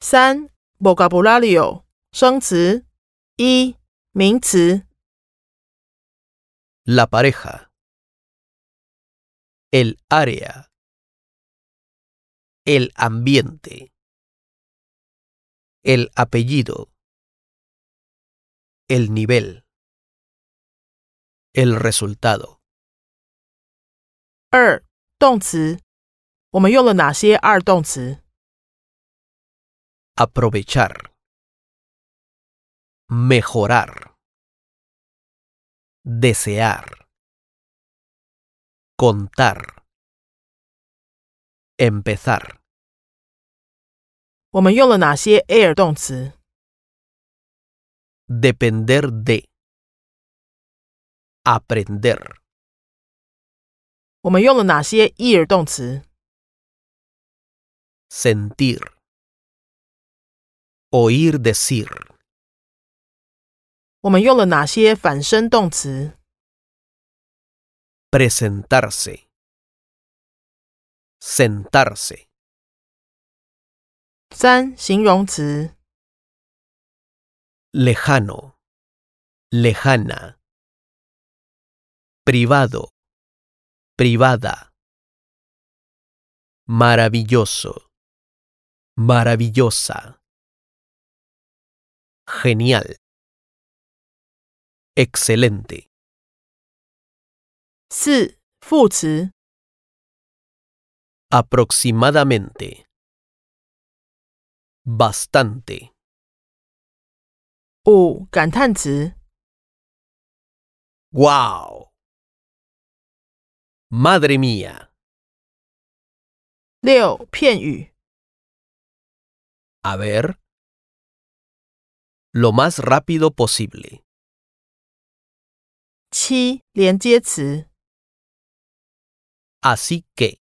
三 vocabulario 生词一名词 la pareja, el área, el ambiente, el apellido, el nivel, el resultado. 二动词，我们用了哪些二动词？ aprovechar, mejorar, desear, contar, empezar, 我们用了哪些 air 动词？ depender de, aprender, 我们用了哪些 ear 动词？ sentir, oír decir, 我们用了哪些反身动词？ presentarse, sentarse, 三形容词， lejano, lejana, privado, privada, maravilloso, maravillosa, genial, excelente, 四副词， aproximadamente, bastante, 五感叹词， wow, madre mía. 六片语， A ver. Lo más rápido posible. 七连接词， Así que.